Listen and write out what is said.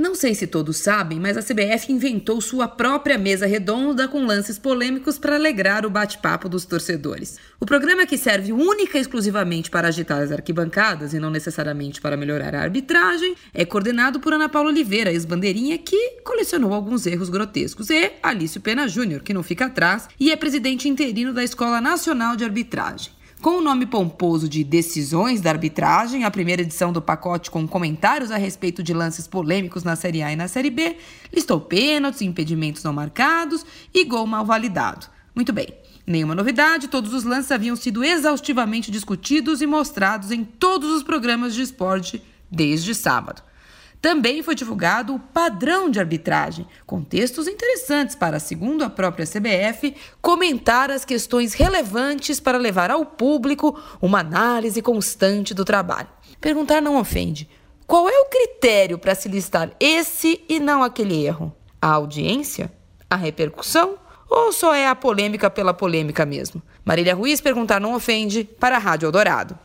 Não sei se todos sabem, mas a CBF inventou sua própria mesa redonda com lances polêmicos para alegrar o bate-papo dos torcedores. O programa, que serve única e exclusivamente para agitar as arquibancadas e não necessariamente para melhorar a arbitragem, é coordenado por Ana Paula Oliveira, ex-bandeirinha, que colecionou alguns erros grotescos, e Alício Pena Júnior, que não fica atrás e é presidente interino da Escola Nacional de Arbitragem. Com o nome pomposo de Decisões da Arbitragem, a primeira edição do pacote com comentários a respeito de lances polêmicos na Série A e na Série B, listou pênaltis, impedimentos não marcados e gol mal validado. Muito bem. Nenhuma novidade, todos os lances haviam sido exaustivamente discutidos e mostrados em todos os programas de esporte desde sábado. Também foi divulgado o padrão de arbitragem, com textos interessantes para, segundo a própria CBF, comentar as questões relevantes para levar ao público uma análise constante do trabalho. Perguntar não ofende. Qual é o critério para se listar esse e não aquele erro? A audiência? A repercussão? Ou só é a polêmica pela polêmica mesmo? Marília Ruiz perguntar não ofende para a Rádio Eldorado.